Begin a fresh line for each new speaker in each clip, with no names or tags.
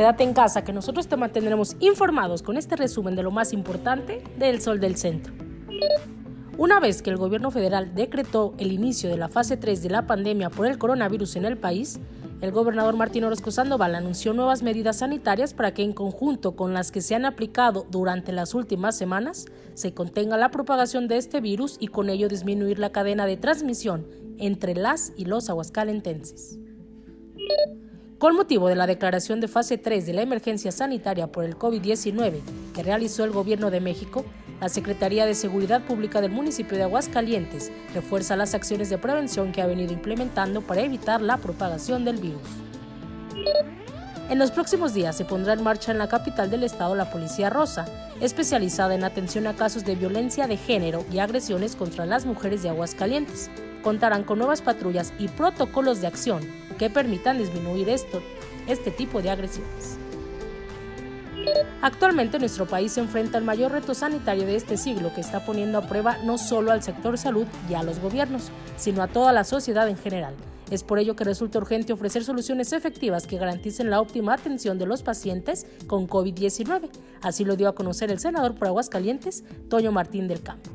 Quédate en casa que nosotros te mantendremos informados con este resumen de lo más importante del Sol del Centro. Una vez que el gobierno federal decretó el inicio de la fase 3 de la pandemia por el coronavirus en el país, el gobernador Martín Orozco Sandoval anunció nuevas medidas sanitarias para que en conjunto con las que se han aplicado durante las últimas semanas se contenga la propagación de este virus y con ello disminuir la cadena de transmisión entre las y los aguascalentenses. Con motivo de la declaración de fase 3 de la emergencia sanitaria por el COVID-19 que realizó el Gobierno de México, la Secretaría de Seguridad Pública del municipio de Aguascalientes refuerza las acciones de prevención que ha venido implementando para evitar la propagación del virus. En los próximos días se pondrá en marcha en la capital del estado la Policía Rosa, especializada en atención a casos de violencia de género y agresiones contra las mujeres de Aguascalientes. Contarán con nuevas patrullas y protocolos de acción que permitan disminuir esto, este tipo de agresiones. Actualmente nuestro país se enfrenta al mayor reto sanitario de este siglo que está poniendo a prueba no solo al sector salud y a los gobiernos, sino a toda la sociedad en general. Es por ello que resulta urgente ofrecer soluciones efectivas que garanticen la óptima atención de los pacientes con COVID-19. Así lo dio a conocer el senador por Aguascalientes, Toño Martín del Campo.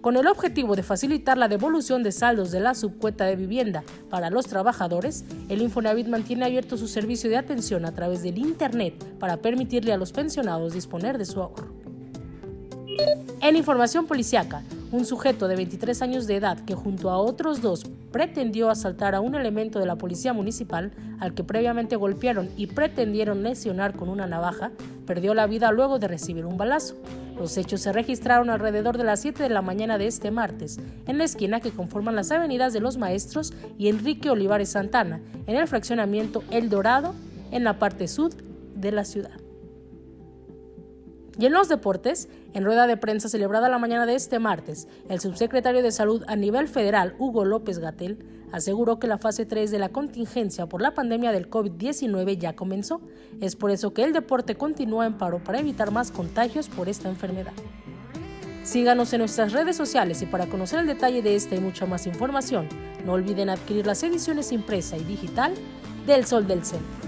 Con el objetivo de facilitar la devolución de saldos de la subcueta de vivienda para los trabajadores, el Infonavit mantiene abierto su servicio de atención a través del Internet para permitirle a los pensionados disponer de su ahorro. En información policiaca, un sujeto de 23 años de edad que junto a otros dos pretendió asaltar a un elemento de la policía municipal al que previamente golpearon y pretendieron lesionar con una navaja, perdió la vida luego de recibir un balazo. Los hechos se registraron alrededor de las 7 de la mañana de este martes, en la esquina que conforman las avenidas de Los Maestros y Enrique Olivares Santana, en el fraccionamiento El Dorado, en la parte sur de la ciudad. Y en los deportes, en rueda de prensa celebrada la mañana de este martes, el subsecretario de Salud a nivel federal, Hugo López Gatel, aseguró que la fase 3 de la contingencia por la pandemia del COVID-19 ya comenzó. Es por eso que el deporte continúa en paro para evitar más contagios por esta enfermedad. Síganos en nuestras redes sociales y para conocer el detalle de esta y mucha más información, no olviden adquirir las ediciones impresa y digital del Sol del Centro.